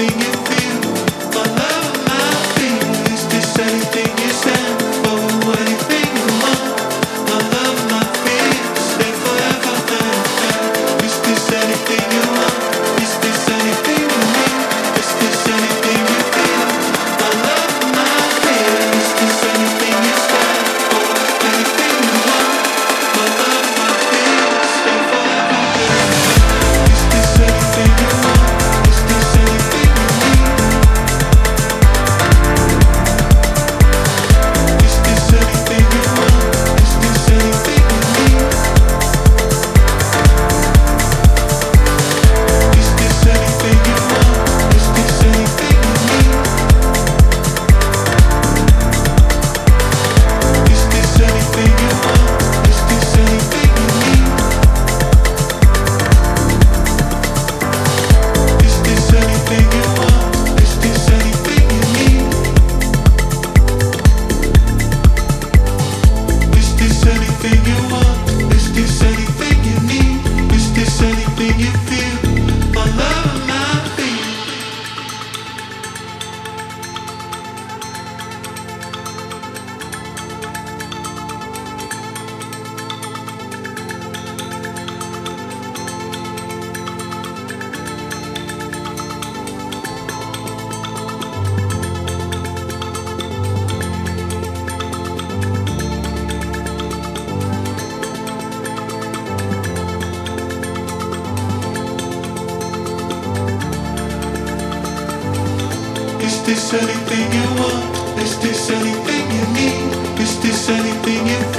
everything is Is this anything you want? Is this anything you need? Is this anything you